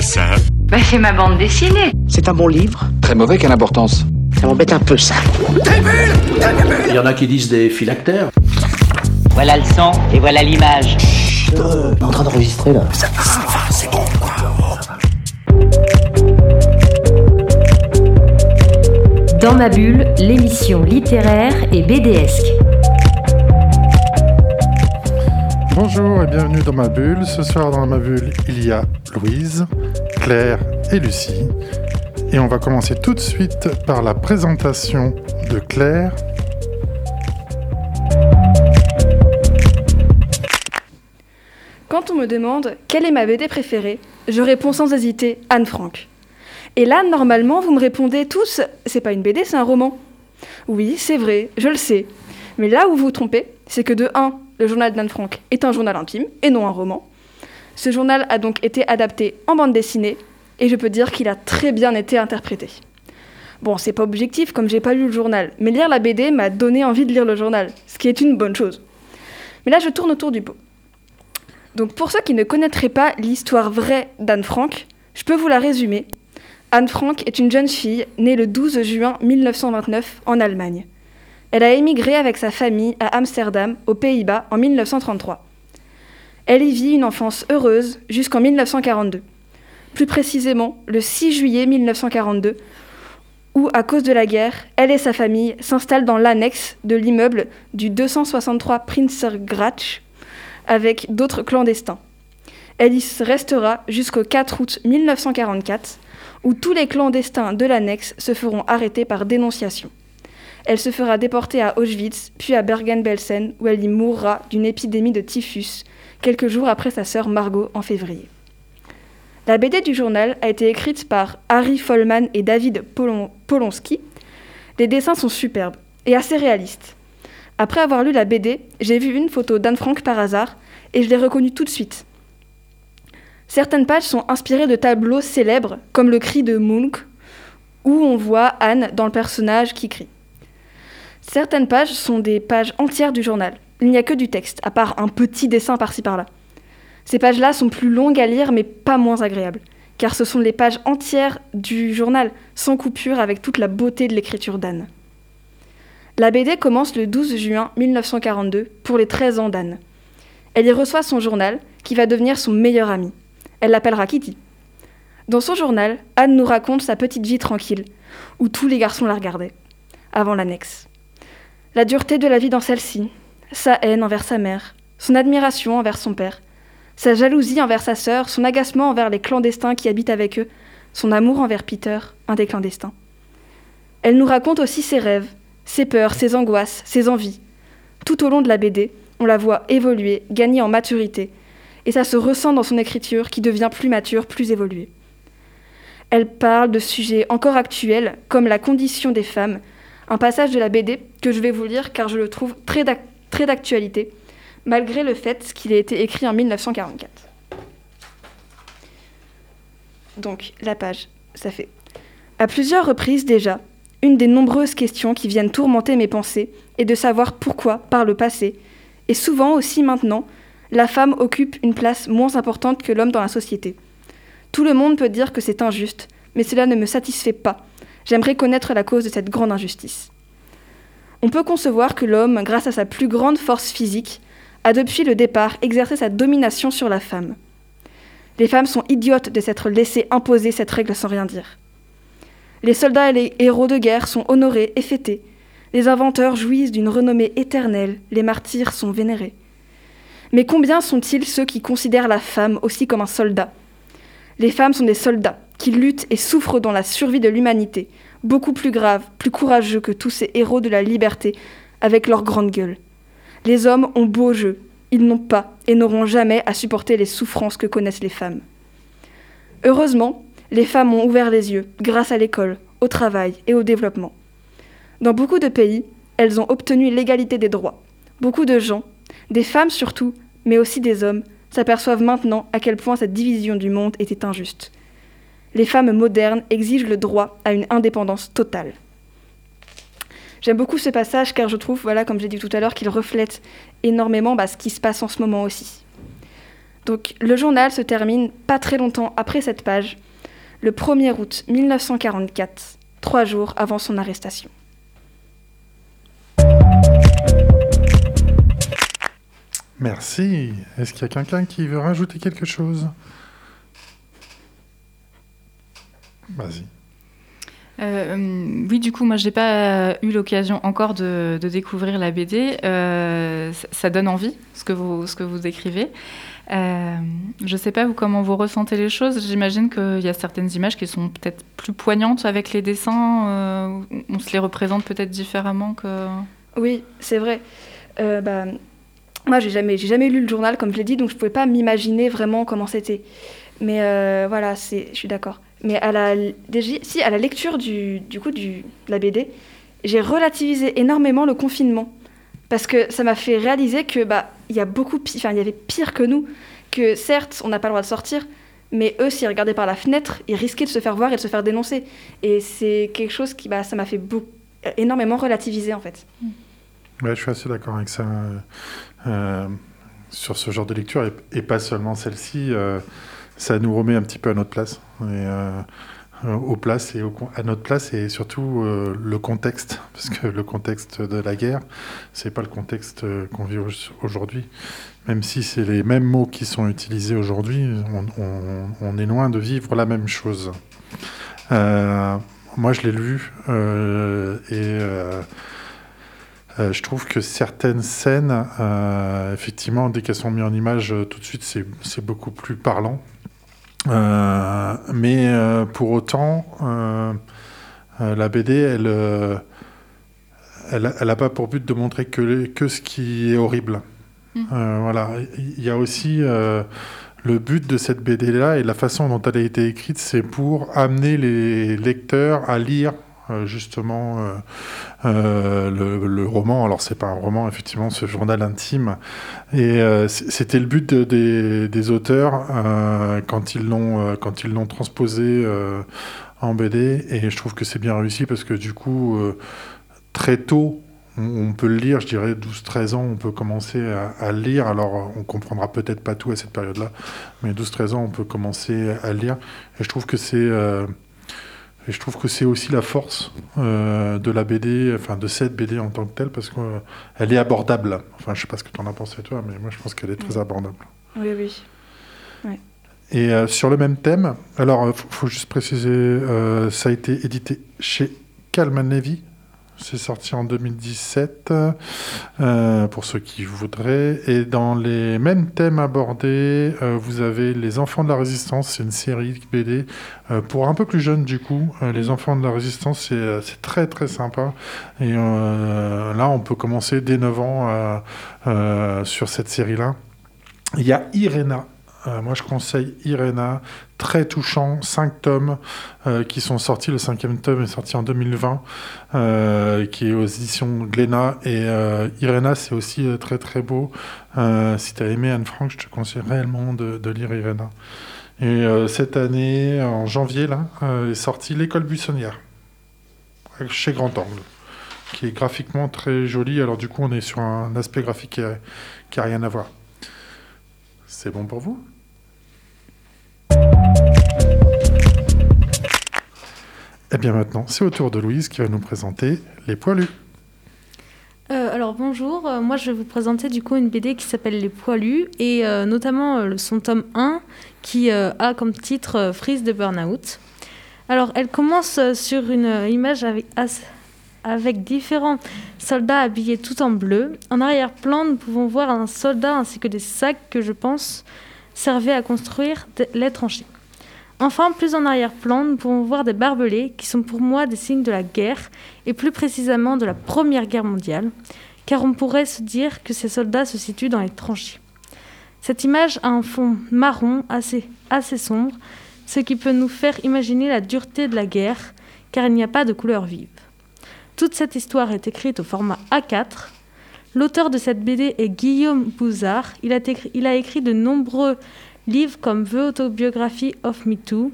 c'est ça Bah, c'est ma bande dessinée. C'est un bon livre. Très mauvais, quelle importance? Ça m'embête un peu, ça. Il y en a qui disent des phylactères. Voilà le son et voilà l'image. Euh, on est en train d'enregistrer, là. Dans ma bulle, l'émission littéraire et BDesque. Bonjour et bienvenue dans ma bulle. Ce soir dans ma bulle, il y a Louise, Claire et Lucie. Et on va commencer tout de suite par la présentation de Claire. Quand on me demande quelle est ma BD préférée, je réponds sans hésiter Anne Frank. Et là, normalement, vous me répondez tous c'est pas une BD, c'est un roman. Oui, c'est vrai, je le sais. Mais là où vous vous trompez, c'est que de 1, le journal d'Anne Frank est un journal intime et non un roman. Ce journal a donc été adapté en bande dessinée et je peux dire qu'il a très bien été interprété. Bon, c'est pas objectif comme j'ai pas lu le journal, mais lire la BD m'a donné envie de lire le journal, ce qui est une bonne chose. Mais là, je tourne autour du pot. Donc pour ceux qui ne connaîtraient pas l'histoire vraie d'Anne Frank, je peux vous la résumer. Anne Frank est une jeune fille née le 12 juin 1929 en Allemagne. Elle a émigré avec sa famille à Amsterdam, aux Pays-Bas, en 1933. Elle y vit une enfance heureuse jusqu'en 1942. Plus précisément, le 6 juillet 1942, où, à cause de la guerre, elle et sa famille s'installent dans l'annexe de l'immeuble du 263 Prinzergratsch avec d'autres clandestins. Elle y restera jusqu'au 4 août 1944, où tous les clandestins de l'annexe se feront arrêter par dénonciation. Elle se fera déporter à Auschwitz, puis à Bergen-Belsen, où elle y mourra d'une épidémie de typhus, quelques jours après sa sœur Margot en février. La BD du journal a été écrite par Harry Follman et David Polon Polonsky. Les dessins sont superbes et assez réalistes. Après avoir lu la BD, j'ai vu une photo d'Anne Frank par hasard et je l'ai reconnue tout de suite. Certaines pages sont inspirées de tableaux célèbres, comme le cri de Munch, où on voit Anne dans le personnage qui crie. Certaines pages sont des pages entières du journal. Il n'y a que du texte, à part un petit dessin par-ci par-là. Ces pages-là sont plus longues à lire, mais pas moins agréables, car ce sont les pages entières du journal, sans coupure, avec toute la beauté de l'écriture d'Anne. La BD commence le 12 juin 1942 pour les 13 ans d'Anne. Elle y reçoit son journal, qui va devenir son meilleur ami. Elle l'appellera Kitty. Dans son journal, Anne nous raconte sa petite vie tranquille, où tous les garçons la regardaient, avant l'annexe. La dureté de la vie dans celle-ci, sa haine envers sa mère, son admiration envers son père, sa jalousie envers sa sœur, son agacement envers les clandestins qui habitent avec eux, son amour envers Peter, un des clandestins. Elle nous raconte aussi ses rêves, ses peurs, ses angoisses, ses envies. Tout au long de la BD, on la voit évoluer, gagner en maturité, et ça se ressent dans son écriture qui devient plus mature, plus évoluée. Elle parle de sujets encore actuels, comme la condition des femmes, un passage de la BD que je vais vous lire car je le trouve très d'actualité, malgré le fait qu'il ait été écrit en 1944. Donc, la page, ça fait. À plusieurs reprises déjà, une des nombreuses questions qui viennent tourmenter mes pensées est de savoir pourquoi, par le passé, et souvent aussi maintenant, la femme occupe une place moins importante que l'homme dans la société. Tout le monde peut dire que c'est injuste, mais cela ne me satisfait pas. J'aimerais connaître la cause de cette grande injustice. On peut concevoir que l'homme, grâce à sa plus grande force physique, a depuis le départ exercé sa domination sur la femme. Les femmes sont idiotes de s'être laissées imposer cette règle sans rien dire. Les soldats et les héros de guerre sont honorés et fêtés. Les inventeurs jouissent d'une renommée éternelle, les martyrs sont vénérés. Mais combien sont-ils ceux qui considèrent la femme aussi comme un soldat? Les femmes sont des soldats qui luttent et souffrent dans la survie de l'humanité, beaucoup plus graves, plus courageux que tous ces héros de la liberté, avec leur grande gueule. Les hommes ont beau jeu, ils n'ont pas et n'auront jamais à supporter les souffrances que connaissent les femmes. Heureusement, les femmes ont ouvert les yeux grâce à l'école, au travail et au développement. Dans beaucoup de pays, elles ont obtenu l'égalité des droits. Beaucoup de gens, des femmes surtout, mais aussi des hommes, s'aperçoivent maintenant à quel point cette division du monde était injuste. Les femmes modernes exigent le droit à une indépendance totale. J'aime beaucoup ce passage car je trouve, voilà, comme j'ai dit tout à l'heure, qu'il reflète énormément bah, ce qui se passe en ce moment aussi. Donc le journal se termine pas très longtemps après cette page, le 1er août 1944, trois jours avant son arrestation. Merci. Est-ce qu'il y a quelqu'un qui veut rajouter quelque chose? Vas-y. Euh, oui, du coup, moi, j'ai pas eu l'occasion encore de, de découvrir la BD. Euh, ça, donne envie, ce que vous, ce que vous décrivez. Euh, je sais pas vous, comment vous ressentez les choses. J'imagine qu'il y a certaines images qui sont peut-être plus poignantes avec les dessins. euh, on se les représente peut-être différemment que. Oui, c'est vrai. Euh, bah, moi, j'ai jamais, j'ai jamais lu le journal, comme je l'ai dit, donc je pouvais pas m'imaginer vraiment comment c'était. Mais euh, voilà, c'est, je suis d'accord. Mais à la, si, à la lecture du, du coup de la BD, j'ai relativisé énormément le confinement. Parce que ça m'a fait réaliser que bah y a beaucoup pi- enfin il y avait pire que nous, que certes on n'a pas le droit de sortir, mais eux s'ils regardaient par la fenêtre, ils risquaient de se faire voir et de se faire dénoncer. Et c'est quelque chose qui bah ça m'a fait beaucoup, énormément relativiser en fait. Ouais, je suis assez d'accord avec ça. euh, euh, sur ce genre de lecture, et, et pas seulement celle-ci, euh, ça nous remet un petit peu à notre place. Et, euh, euh, aux places et à notre place et surtout euh, le contexte parce que le contexte de la guerre c'est pas le contexte qu'on vit au- aujourd'hui même si c'est les mêmes mots qui sont utilisés aujourd'hui on, est loin de vivre la même chose moi je l'ai lu et je trouve que certaines scènes, effectivement, dès qu'elles sont mises en image, tout de suite, c'est beaucoup plus parlant. Euh, mais euh, pour autant, euh, la BD, elle, elle, elle a pas pour but de montrer que, que ce qui est horrible. Mm. Euh, voilà, il y a aussi euh, le but de cette BD là et la façon dont elle a été écrite, c'est pour amener les lecteurs à lire justement euh, euh, le, roman. Alors c'est pas un roman, effectivement, ce journal intime. Et euh, c'était le but de- des, auteurs euh, quand ils l'ont euh, quand ils l'ont transposé euh, en BD. Et je trouve que c'est bien réussi parce que du coup, euh, très tôt. On peut le lire, je dirais 12-13 ans, on peut commencer à, le lire. Alors, on comprendra peut-être pas tout à cette période-là, mais 12-13 ans, on peut commencer à le lire. Et je trouve que c'est euh, et je trouve que c'est aussi la force euh, de la BD, enfin de cette BD en tant que telle, parce qu'elle est abordable. Enfin, je sais pas ce que tu en as pensé toi, mais moi je pense qu'elle est très abordable. Oui oui. Et euh, sur le même thème, alors il faut, faut juste préciser, euh, ça a été édité chez Calman Levy. C'est sorti en 2017, euh, pour ceux qui voudraient. Et dans les mêmes thèmes abordés, euh, vous avez Les Enfants de la Résistance, c'est une série BD euh, pour un peu plus jeunes du coup. Les Enfants de la Résistance, c'est très très sympa. Et là, on peut commencer dès 9 ans sur cette série-là. Il y a Irena. Euh, moi, je conseille Irena, très touchant, 5 tomes euh, qui sont sortis. Le cinquième tome est sorti en 2020, euh, qui est aux éditions Glénat. Et Irena, c'est aussi très très beau. Si tu as aimé Anne Frank, je te conseille réellement de, lire Irena. Et cette année, en janvier, là, est sorti L'école buissonnière, chez Grand Angle, qui est graphiquement très joli. Alors, du coup, on est sur un aspect graphique qui a, qui a rien à voir. C'est bon pour vous? Eh bien maintenant, c'est au tour de Louise qui va nous présenter Les Poilus. Euh, alors bonjour, Euh, moi je vais vous présenter du coup une BD qui s'appelle Les Poilus et euh, notamment son tome 1 qui a comme titre Freeze de Burnout. Alors elle commence sur une image avec, différents soldats habillés tout en bleu. En arrière-plan, nous pouvons voir un soldat ainsi que des sacs que je pense servaient à construire les tranchées. Enfin, plus en arrière-plan, nous pouvons voir des barbelés qui sont pour moi des signes de la guerre et plus précisément de la Première Guerre mondiale, car on pourrait se dire que ces soldats se situent dans les tranchées. Cette image a un fond marron assez, sombre, ce qui peut nous faire imaginer la dureté de la guerre, car il n'y a pas de couleur vive. Toute cette histoire est écrite au format A4. L'auteur de cette BD est Guillaume Bouzard. Il a, il a écrit de nombreux livres comme The Autobiography of Me Too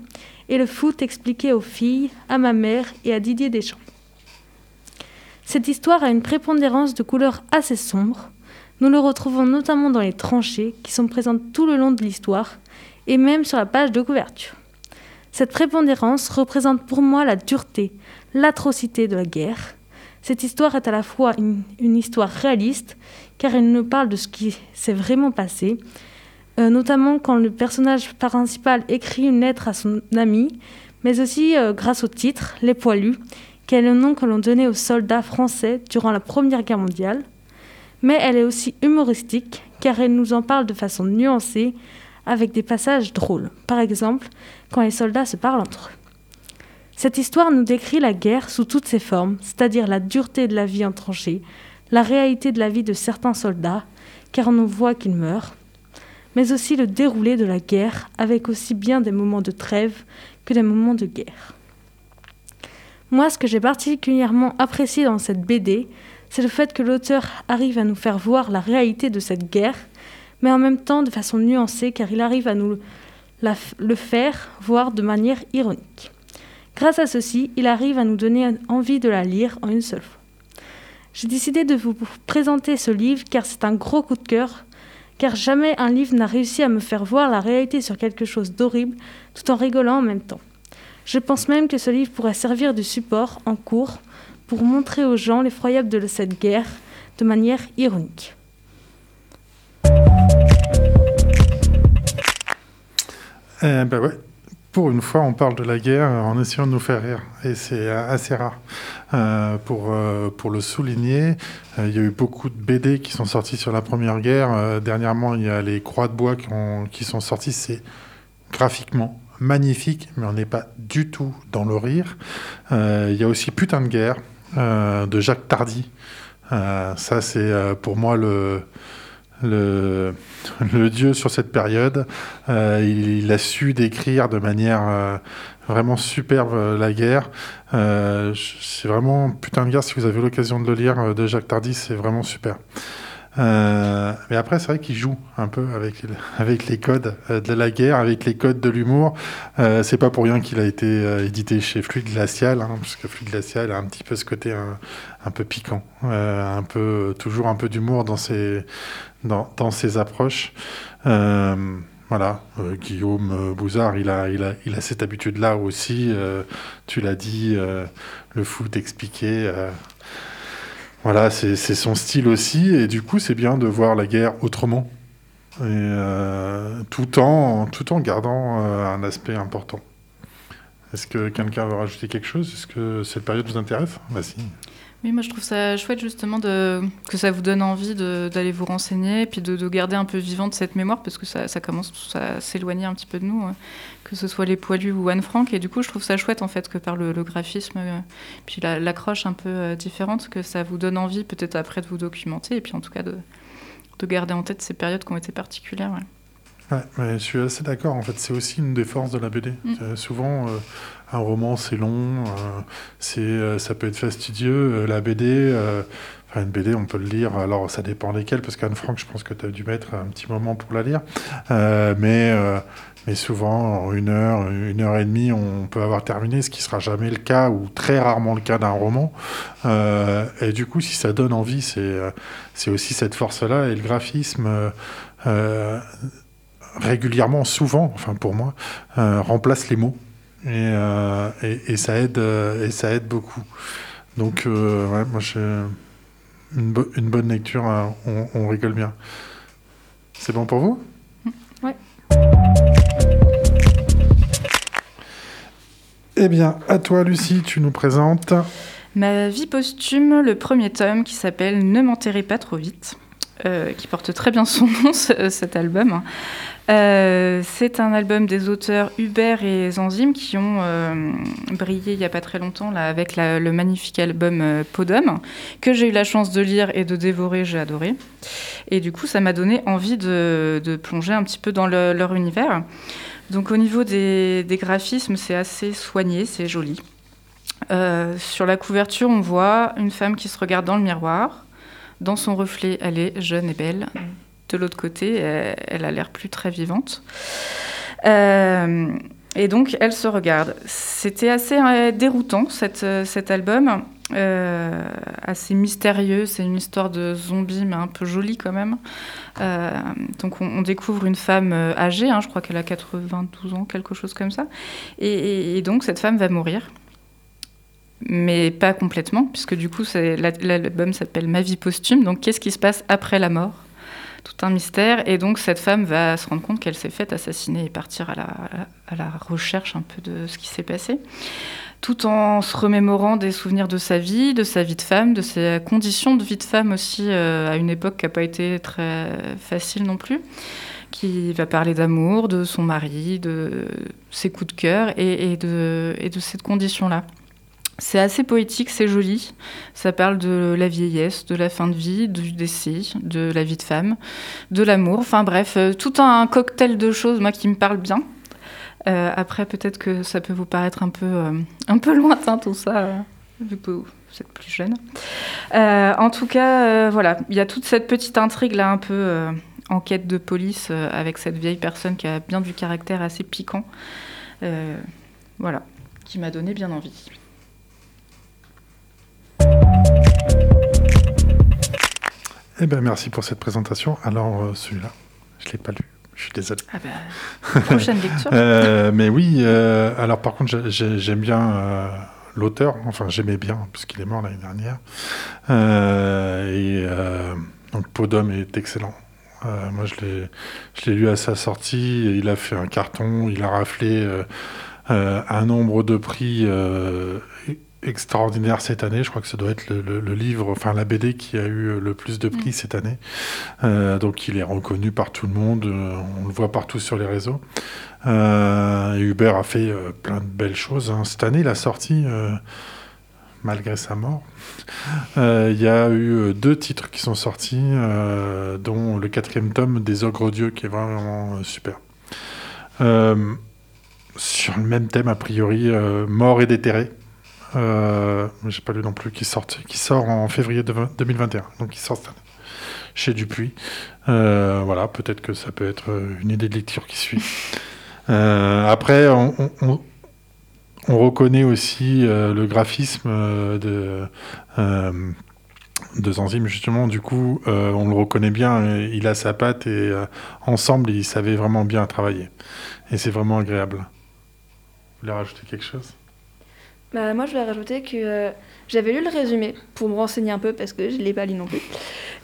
et Le foot expliqué aux filles, à ma mère et à Didier Deschamps. Cette histoire a une prépondérance de couleurs assez sombres. Nous le retrouvons notamment dans les tranchées qui sont présentes tout le long de l'histoire et même sur la page de couverture. Cette prépondérance représente pour moi la dureté, l'atrocité de la guerre. Cette histoire est à la fois une, une histoire réaliste, car elle nous parle de ce qui s'est vraiment passé, euh, notamment quand le personnage principal écrit une lettre à son ami, mais aussi euh, grâce au titre, Les Poilus, qui est le nom que l'on donnait aux soldats français durant la Première Guerre mondiale. Mais elle est aussi humoristique, car elle nous en parle de façon nuancée, avec des passages drôles. Par exemple, quand les soldats se parlent entre eux. Cette histoire nous décrit la guerre sous toutes ses formes, c'est-à-dire la dureté de la vie en tranchée, la réalité de la vie de certains soldats, car on voit qu'ils meurent, mais aussi le déroulé de la guerre, avec aussi bien des moments de trêve que des moments de guerre. Moi, ce que j'ai particulièrement apprécié dans cette BD, c'est le fait que l'auteur arrive à nous faire voir la réalité de cette guerre, mais en même temps de façon nuancée, car il arrive à nous le faire voir de manière ironique. Grâce à ceci, il arrive à nous donner envie de la lire en une seule fois. J'ai décidé de vous présenter ce livre car c'est un gros coup de cœur, car jamais un livre n'a réussi à me faire voir la réalité sur quelque chose d'horrible tout en rigolant en même temps. Je pense même que ce livre pourrait servir de support en cours pour montrer aux gens l'effroyable de cette guerre de manière ironique. Eh ben. Pour une fois, on parle de la guerre en essayant de nous faire rire. Et c'est assez rare. Euh, pour, euh, pour le souligner, euh, il y a eu beaucoup de BD qui sont sortis sur la Première Guerre. Euh, dernièrement, il y a les Croix de bois qui, ont, qui sont sortis. C'est graphiquement magnifique, mais on n'est pas du tout dans le rire. Euh, il y a aussi Putain de guerre euh, de Jacques Tardy. Euh, ça, c'est euh, pour moi le, le, dieu sur cette période. Euh, il, a su décrire de manière euh, vraiment superbe euh, la guerre. c'est vraiment putain de guerre. Si vous avez l'occasion de le lire de Jacques Tardy, c'est vraiment super. Mais après, c'est vrai qu'il joue un peu avec, les codes de la guerre, avec les codes de l'humour. C'est pas pour rien qu'il a été édité chez Fluide Glacial, hein, parce que Fluide Glacial a un petit peu ce côté un, un peu piquant, un peu, toujours un peu d'humour dans ses, dans, dans ses approches. Voilà, euh, Guillaume euh, Bouzard, il a, cette habitude-là aussi. Euh, tu l'as dit, le foot expliqué. Voilà, c'est son style aussi, et du coup, c'est bien de voir la guerre autrement, et, euh, tout, en, tout en gardant euh, un aspect important. Est-ce que quelqu'un veut rajouter quelque chose? Est-ce que cette période vous intéresse? Oui, moi je trouve ça chouette justement de, que ça vous donne envie d'aller vous renseigner et puis de, de, garder un peu vivante cette mémoire parce que ça, ça commence à s'éloigner un petit peu de nous, hein, que ce soit les poilus ou Anne Frank. Et du coup, je trouve ça chouette en fait que par le, le graphisme, euh, puis l'accroche la, un peu euh, différente, que ça vous donne envie peut-être après de vous documenter et puis en tout cas de, de garder en tête ces périodes qui ont été particulières. Ouais. Je suis assez d'accord. En fait, c'est aussi une des forces de la BD. Mm. Souvent, euh, un roman, c'est long, euh, euh, ça peut être fastidieux. Euh, la BD, enfin une BD, on peut le lire. Alors, ça dépend lesquelles, parce qu'Anne Frank, je pense que tu as dû mettre un petit moment pour la lire. mais, mais souvent, en une heure, une heure et demie, on peut avoir terminé, ce qui sera jamais le cas, ou très rarement le cas d'un roman. et du coup, si ça donne envie, c'est, c'est aussi cette force-là. Et le graphisme régulièrement, souvent, enfin pour moi, remplace les mots. Et, euh, et, et, ça aide, euh, et ça aide beaucoup. Donc, euh, ouais, moi, j'ai une, bo une, bonne lecture, hein, on, on, rigole bien. C'est bon pour vous? Oui. Eh bien, à toi, Lucie, tu nous présentes. Ma vie posthume, le premier tome qui s'appelle Ne m'enterrez pas trop vite. Euh, qui porte très bien son nom, ce, cet album. Euh, c'est un album des auteurs Hubert et Zanzim qui ont euh, brillé il n'y a pas très longtemps là, avec le magnifique album euh, Podum, que j'ai eu la chance de lire et de dévorer, j'ai adoré. Et du coup, ça m'a donné envie de, plonger un petit peu dans le, leur univers. Donc au niveau des graphismes, c'est assez soigné, c'est joli. sur la couverture, on voit une femme qui se regarde dans le miroir. Dans son reflet, elle est jeune et belle. De l'autre côté, elle, a l'air plus très vivante. Euh, et donc, elle se regarde. C'était assez euh, déroutant, cette, cet album. euh, assez mystérieux. C'est une histoire de zombie, mais un peu jolie quand même. Euh, donc on, découvre une femme euh, âgée, hein, je crois qu'elle a 92 ans, quelque chose comme ça. Et, et- donc cette femme va mourir. Mais pas complètement, puisque du coup l'album s'appelle Ma vie posthume. Donc qu'est-ce qui se passe après la mort? Tout un mystère. Et donc, cette femme va se rendre compte qu'elle s'est faite assassiner et partir à la, à la recherche un peu de ce qui s'est passé, tout en se remémorant des souvenirs de sa vie, de sa vie de femme, de ses conditions de vie de femme aussi, euh, à une époque qui n'a pas été très facile non plus qui va parler d'amour, de son mari, de ses coups de cœur et, de, et de cette condition-là. C'est assez poétique, c'est joli. Ça parle de la vieillesse, de la fin de vie, du décès, de la vie de femme, de l'amour. Enfin bref, euh, tout un cocktail de choses, moi, qui me parle bien. Euh, après, peut-être que ça peut vous paraître un peu, euh, un peu lointain tout ça, vu que vous êtes plus jeune. En tout cas, voilà, il y a toute cette petite intrigue là, un peu enquête de police avec cette vieille personne qui a bien du caractère assez piquant. Voilà, qui m'a donné bien envie. Eh bien, merci pour cette présentation. Alors, euh, celui-là, je ne l'ai pas lu. Je suis désolé. Ah bah, prochaine lecture. Euh, mais oui, euh, alors par contre, j'ai- j'ai- j'aime bien euh, l'auteur. Enfin, j'aimais bien, puisqu'il est mort l'année dernière. Et donc, d'homme est excellent. Moi, je l'ai lu à sa sortie. et il a fait un carton. Il a raflé un nombre de prix extraordinaire cette année. Je crois que ça doit être le, le- le livre, enfin la BD qui a eu le plus de prix cette année. Euh, donc il est reconnu par tout le monde. euh, on le voit partout sur les réseaux. Euh, Hubert a fait plein de belles choses. hein. Cette année, il a sorti, malgré sa mort, il y a eu deux titres qui sont sortis, dont le quatrième tome des Ogres Dieux, qui est vraiment super. Sur le même thème, a priori, euh, Mort et déterré. Euh, j'ai pas lu non plus, qui sort, qui sort en février de 20 2021. Donc il sort cette année chez Dupuis. Euh, voilà, peut-être que ça peut être euh, une idée de lecture qui suit. Euh, après, on, on- on- on reconnaît aussi le graphisme de, de Zanzim, justement. Du coup, euh, on le reconnaît bien. il a sa patte et euh, ensemble, ils savaient vraiment bien travailler. Et c'est vraiment agréable. Vous voulez rajouter quelque chose? Bah, moi, je vais rajouter que euh, j'avais lu le résumé pour me renseigner un peu parce que je ne l'ai pas lu non plus.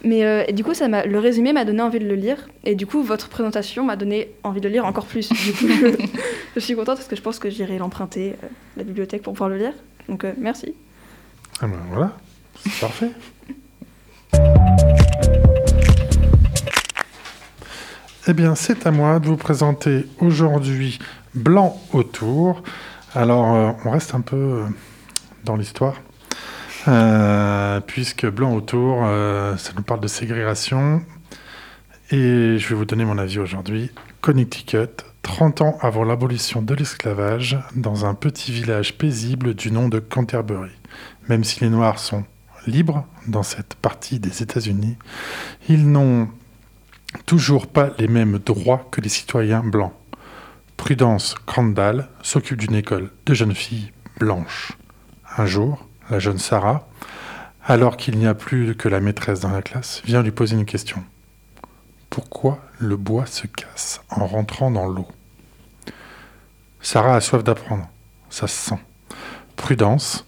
Mais euh, du coup, ça m'a, le résumé m'a donné envie de le lire. Et du coup, votre présentation m'a donné envie de le lire encore plus. Du coup, je, je suis contente parce que je pense que j'irai l'emprunter euh, à la bibliothèque pour pouvoir le lire. Donc, euh, merci. Ah ben voilà, c'est parfait. Eh bien, c'est à moi de vous présenter aujourd'hui Blanc autour. Alors, euh, on reste un peu euh, dans l'histoire, euh, puisque Blanc autour, ça nous parle de ségrégation. Et je vais vous donner mon avis aujourd'hui. Connecticut, 30 ans avant l'abolition de l'esclavage, dans un petit village paisible du nom de Canterbury. Même si les Noirs sont libres dans cette partie des États-Unis, ils n'ont toujours pas les mêmes droits que les citoyens blancs. Prudence Crandall s'occupe d'une école de jeunes filles blanches. Un jour, la jeune Sarah, alors qu'il n'y a plus que la maîtresse dans la classe, vient lui poser une question. Pourquoi le bois se casse en rentrant dans l'eau? Sarah a soif d'apprendre, ça se sent. Prudence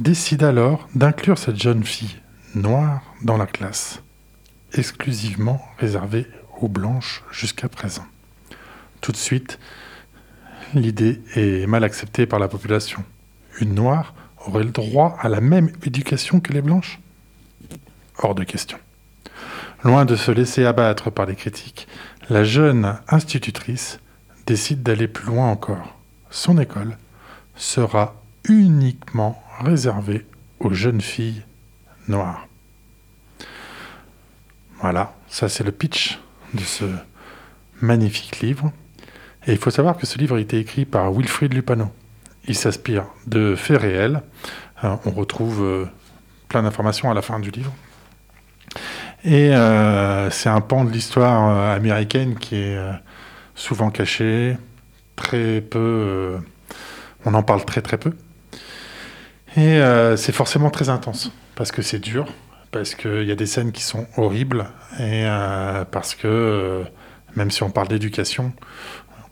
décide alors d'inclure cette jeune fille noire dans la classe, exclusivement réservée aux blanches jusqu'à présent. Tout de suite, l'idée est mal acceptée par la population. Une noire aurait le droit à la même éducation que les blanches? Hors de question. Loin de se laisser abattre par les critiques, la jeune institutrice décide d'aller plus loin encore. Son école sera uniquement réservée aux jeunes filles noires. Voilà, ça c'est le pitch de ce magnifique livre. Et il faut savoir que ce livre a été écrit par Wilfrid Lupano. Il s'inspire de faits réels. Euh, on retrouve euh, plein d'informations à la fin du livre. Et euh, c'est un pan de l'histoire euh, américaine qui est souvent caché, très peu. on en parle très très peu. Et c'est forcément très intense, parce que c'est dur, parce qu'il y a des scènes qui sont horribles, et parce que, même si on parle d'éducation,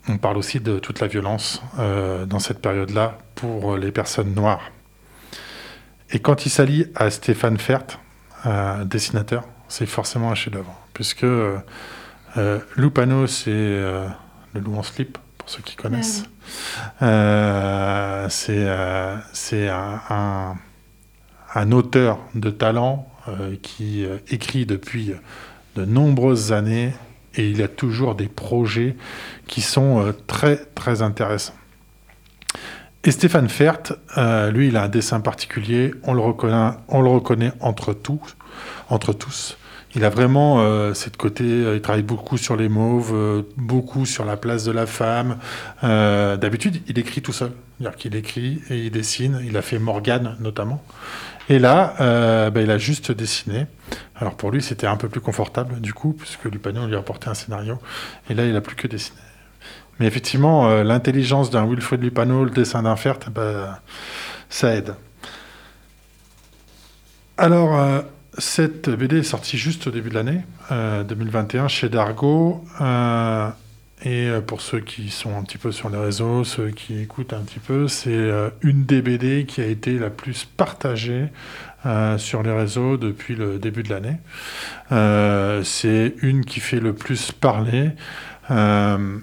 on parle aussi de toute la violence euh, dans cette période-là pour les personnes noires. Et quand il s'allie à Stéphane Fert, dessinateur, c'est forcément un chef-d'œuvre, puisque euh, euh, Lupano, c'est euh, le loup en slip, pour ceux qui connaissent. Euh, c'est c'est un, un- un auteur de talent qui écrit depuis de nombreuses années et il a toujours des projets qui sont euh, très très intéressants. Et Stéphane Fert, euh, lui, il a un dessin particulier. On le reconnaît, on le reconnaît entre tous, entre tous. Il a vraiment euh, cette côté. il travaille beaucoup sur les mauves, beaucoup sur la place de la femme. D'habitude, il écrit tout seul. C'est-à-dire qu'il écrit et il dessine. Il a fait Morgane notamment. Et là, ben, il a juste dessiné. Alors pour lui, c'était un peu plus confortable du coup, puisque Lupano lui a apporté un scénario. Et là, il a plus que dessiné. Mais effectivement, euh, l'intelligence d'un Wilfred Lupano, le dessin d'un Fert, ben, ça aide. Alors, euh, cette BD est sortie juste au début de l'année, euh, 2021, chez Dargo. euh, et euh, pour ceux qui sont un petit peu sur les réseaux, ceux qui écoutent un petit peu, c'est euh, une des BD qui a été la plus partagée euh, sur les réseaux depuis le début de l'année. Euh, c'est une qui fait le plus parler. Euh,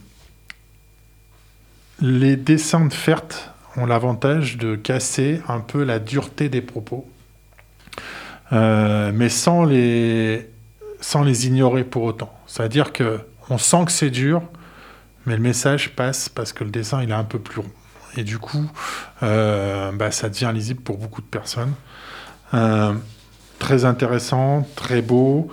les dessins de Fert ont l'avantage de casser un peu la dureté des propos, mais sans les, sans les ignorer pour autant. C'est-à-dire que on sent que c'est dur, mais le message passe parce que le dessin il est un peu plus rond. Et du coup, bah, ça devient lisible pour beaucoup de personnes. Euh, très intéressant, très beau.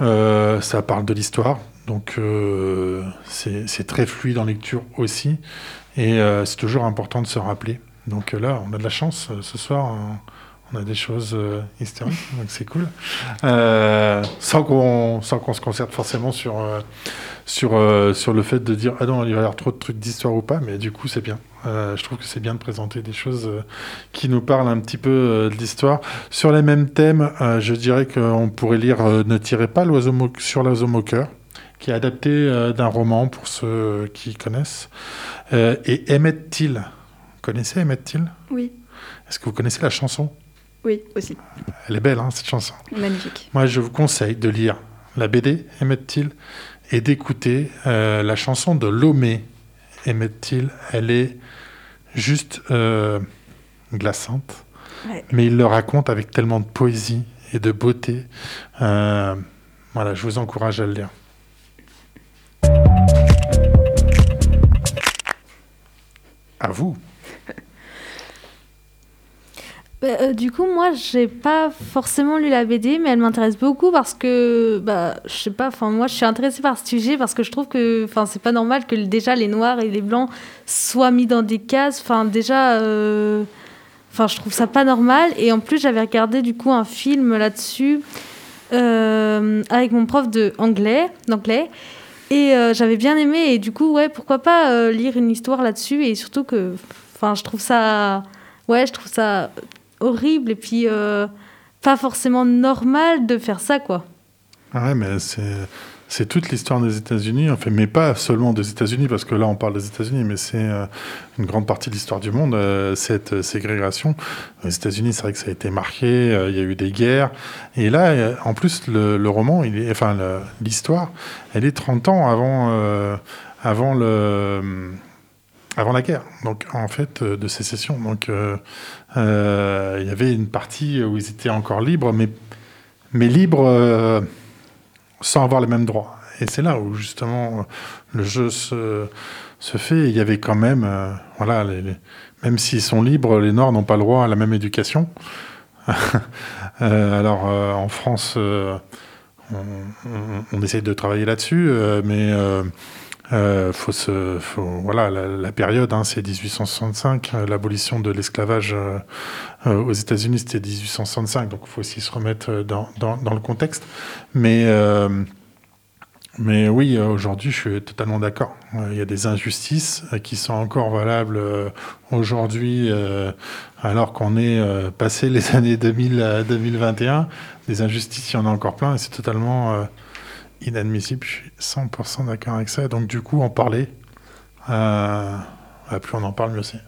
Euh, ça parle de l'histoire, donc euh, c'est très fluide en lecture aussi. Et c'est toujours important de se rappeler. Donc là, on a de la chance ce soir. on- a des choses historiques, donc c'est cool. Sans qu'on se concerte forcément sur, sur le fait de dire Ah non, il va y avoir trop de trucs d'histoire ou pas, mais du coup, c'est bien. Euh, je trouve que c'est bien de présenter des choses euh, qui nous parlent un petit peu euh, de l'histoire. Sur les mêmes thèmes, euh, je dirais qu'on pourrait lire Ne tirez pas l'oiseau sur l'oiseau moqueur, qui est adapté d'un roman pour ceux qui connaissent. Et Emmett Till. Vous connaissez Emmett Till? Oui, Est-ce que vous connaissez la chanson? Oui, aussi. Elle est belle, hein, cette chanson. Magnifique. Moi, je vous conseille de lire la BD Emmett Till et d'écouter la chanson de Lomé Emmett Till. Elle est juste euh, glaçante, Ouais. mais il le raconte avec tellement de poésie et de beauté. Euh, voilà, je vous encourage à le lire. À vous. Bah, euh, du coup, moi, j'ai pas forcément lu la BD, mais elle m'intéresse beaucoup parce que, bah, je sais pas, enfin, moi, je suis intéressée par ce sujet parce que je trouve que, enfin, c'est pas normal que déjà les noirs et les blancs soient mis dans des cases. Enfin, déjà, euh, enfin, je trouve ça pas normal. Et en plus, j'avais regardé du coup un film là-dessus euh, avec mon prof de anglais, d'anglais. Et j'avais bien aimé. Et du coup, ouais, pourquoi pas lire une histoire là-dessus Et surtout que, enfin, je trouve ça, ouais, je trouve ça horrible et puis euh, pas forcément normal de faire ça, quoi. Ah ouais, mais c'est c'est toute l'histoire des États-Unis, enfin, mais pas seulement des États-Unis, parce que là on parle des États-Unis, mais c'est euh, une grande partie de l'histoire du monde, euh, cette ségrégation. Aux États-Unis, c'est vrai que ça a été marqué, il y a eu des guerres, et là, en plus, le, roman, il enfin, l'histoire, elle est 30 ans avant, avant le. Avant la guerre, donc en fait euh, de sécession. Donc euh, euh, il y avait une partie où ils étaient encore libres, mais mais libres sans avoir les mêmes droits. Et c'est là où justement le jeu se, fait. Il y avait quand même, voilà, même s'ils sont libres, les Noirs n'ont pas le droit à la même éducation. Alors en France, on, on- on essaye de travailler là-dessus, mais euh, faut se, voilà, la, période, hein, c'est 1865, euh, l'abolition de l'esclavage euh, aux États-Unis, c'était 1865, donc il faut aussi se remettre dans, le contexte. Mais Mais oui, aujourd'hui, je suis totalement d'accord. Il y a des injustices qui sont encore valables aujourd'hui, alors qu'on est passé les années 2000 à 2021. Des injustices, il y en a encore plein c'est totalement inadmissible. Je suis 100% d'accord avec ça. Donc, du coup, en parler, euh, plus on en parle, mieux c'est.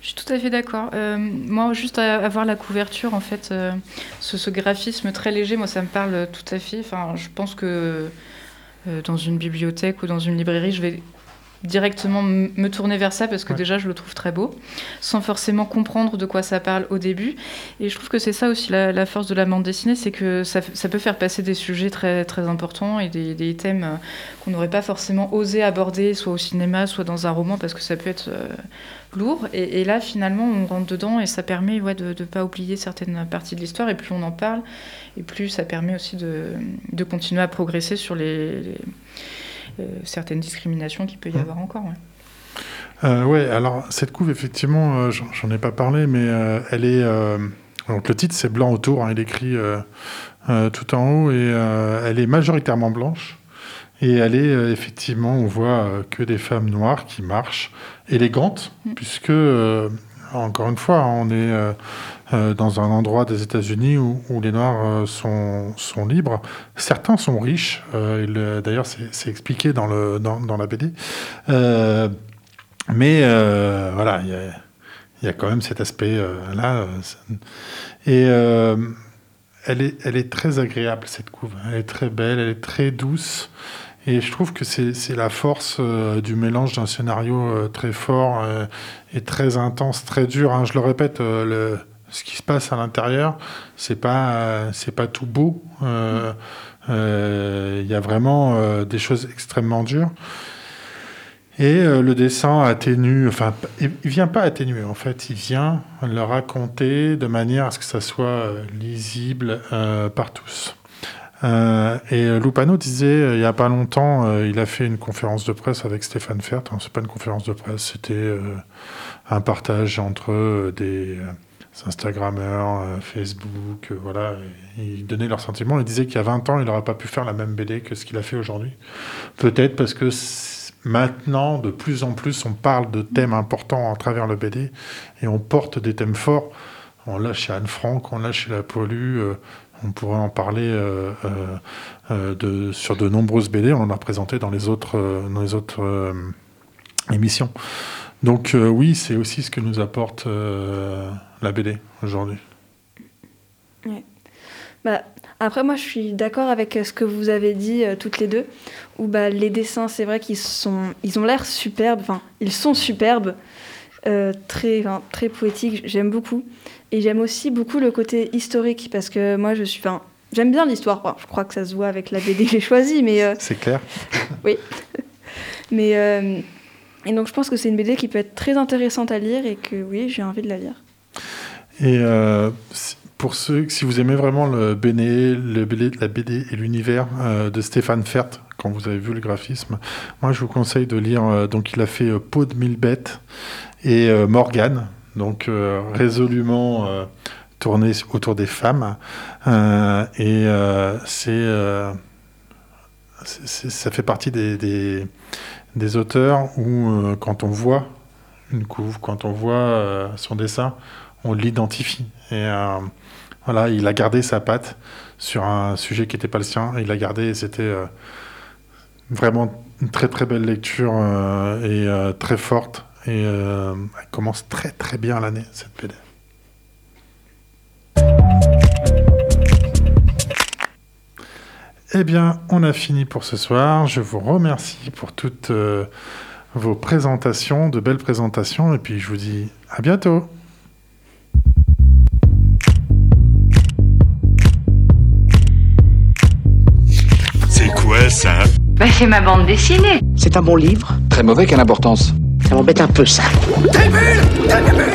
Je suis tout à fait d'accord. Euh, moi, juste à, à voir la couverture, en fait, euh, ce, graphisme très léger, moi, ça me parle tout à fait. Enfin, je pense que dans une bibliothèque ou dans une librairie, je vais directement me tourner vers ça parce que Ouais. déjà, je le trouve très beau, sans forcément comprendre de quoi ça parle au début. Et je trouve que c'est ça aussi la, la force de la bande dessinée, c'est que ça, peut faire passer des sujets très, très importants et des, des thèmes euh, qu'on n'aurait pas forcément osé aborder, soit au cinéma, soit dans un roman, parce que ça peut être euh, lourd. Et, et là, finalement, on rentre dedans et ça permet ouais, de ne pas oublier certaines parties de l'histoire. Et plus on en parle, et plus ça permet aussi de, de continuer à progresser sur les, les, certaines discriminations qu'il peut y Mm. avoir encore. ouais. Euh, alors cette couve, effectivement, euh, j'en ai pas parlé, mais euh, elle est. euh, donc le titre, c'est Blanc autour, hein, il est écrit euh, euh, tout en haut, et euh, elle est majoritairement blanche. Et elle est euh, effectivement, on voit euh, que des femmes noires qui marchent, élégantes, Mm. puisque, euh, encore une fois, on est euh, dans un endroit des États-Unis où, les Noirs euh, sont, sont libres. Certains sont riches, euh, il, d'ailleurs, c'est expliqué dans, le, dans, la BD. Mais voilà, il y y a quand même cet aspect-là. et elle, est, elle est très agréable, cette couve. Elle est très belle, elle est très douce. Et je trouve que c'est la force du mélange d'un scénario très fort et très intense, très dur. hein. Je le répète, le, ce qui se passe à l'intérieur, c'est pas, euh, pas tout beau. Euh, euh, Il y a vraiment des choses extrêmement dures. Et le dessin atténue, enfin, il vient pas atténuer, en fait, il vient le raconter de manière à ce que ça soit lisible par tous. Et Lupano disait, il y a pas longtemps, il a fait une conférence de presse avec Stéphane Fert. Hein, c'est pas une conférence de presse, c'était un partage entre des Instagrammeurs, euh, Facebook, euh, voilà. Ils donnaient leurs sentiments. Il disait qu'il y a 20 ans, il n'aurait pas pu faire la même BD que ce qu'il a fait aujourd'hui. Peut-être parce que maintenant, de plus en plus, on parle de thèmes importants à travers le BD et on porte des thèmes forts. On l'a chez Anne Frank, on l'a chez La Pollue, euh, on pourrait en parler sur de nombreuses BD, on en a présenté dans les autres, dans les autres émissions. Donc euh, oui, c'est aussi ce que nous apporte euh, la BD aujourd'hui. Bah, après, moi, je suis d'accord avec euh, ce que vous avez dit euh, toutes les deux, où bah, les dessins, c'est vrai qu'ils sont, ils ont l'air superbes, enfin, ils sont superbes, très, très poétiques, j'aime beaucoup. Et j'aime aussi beaucoup le côté historique, parce que moi, je suis, j'aime bien l'histoire, Enfin, je crois que ça se voit avec la BD que j'ai choisie, mais, C'est clair mais euh, et donc je pense que c'est une BD qui peut être très intéressante à lire et que oui, j'ai envie de la lire. Et euh, pour ceux, si vous aimez vraiment le BD, la BD et l'univers euh, de Stéphane Fert, quand vous avez vu le graphisme, moi je vous conseille de lire. euh, donc il a fait Peau de mille bêtes et Morgane, donc résolument tourné autour des femmes. Et c'est, ça fait partie des, des auteurs où euh, quand on voit une couve, quand on voit euh, son dessin, on l'identifie. Et euh, voilà, il a gardé sa patte sur un sujet qui n'était pas le sien. Il l'a gardé et c'était vraiment une très très belle lecture et très forte. Et elle commence très très bien l'année, cette BD. Eh bien, on a fini pour ce soir. Je vous remercie pour toutes euh, vos présentations, de belles présentations. Et puis, je vous dis à bientôt. C'est quoi ça? Bah c'est ma bande dessinée. C'est un bon livre. Très mauvais, quelle importance Ça m'embête un peu, ça.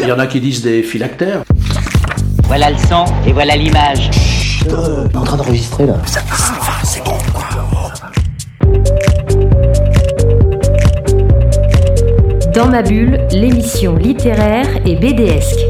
Il y en a qui disent des phylactères. Voilà le son et voilà l'image. Euh, en train d'enregistrer, là. Dans ma bulle, l'émission littéraire et BDesque.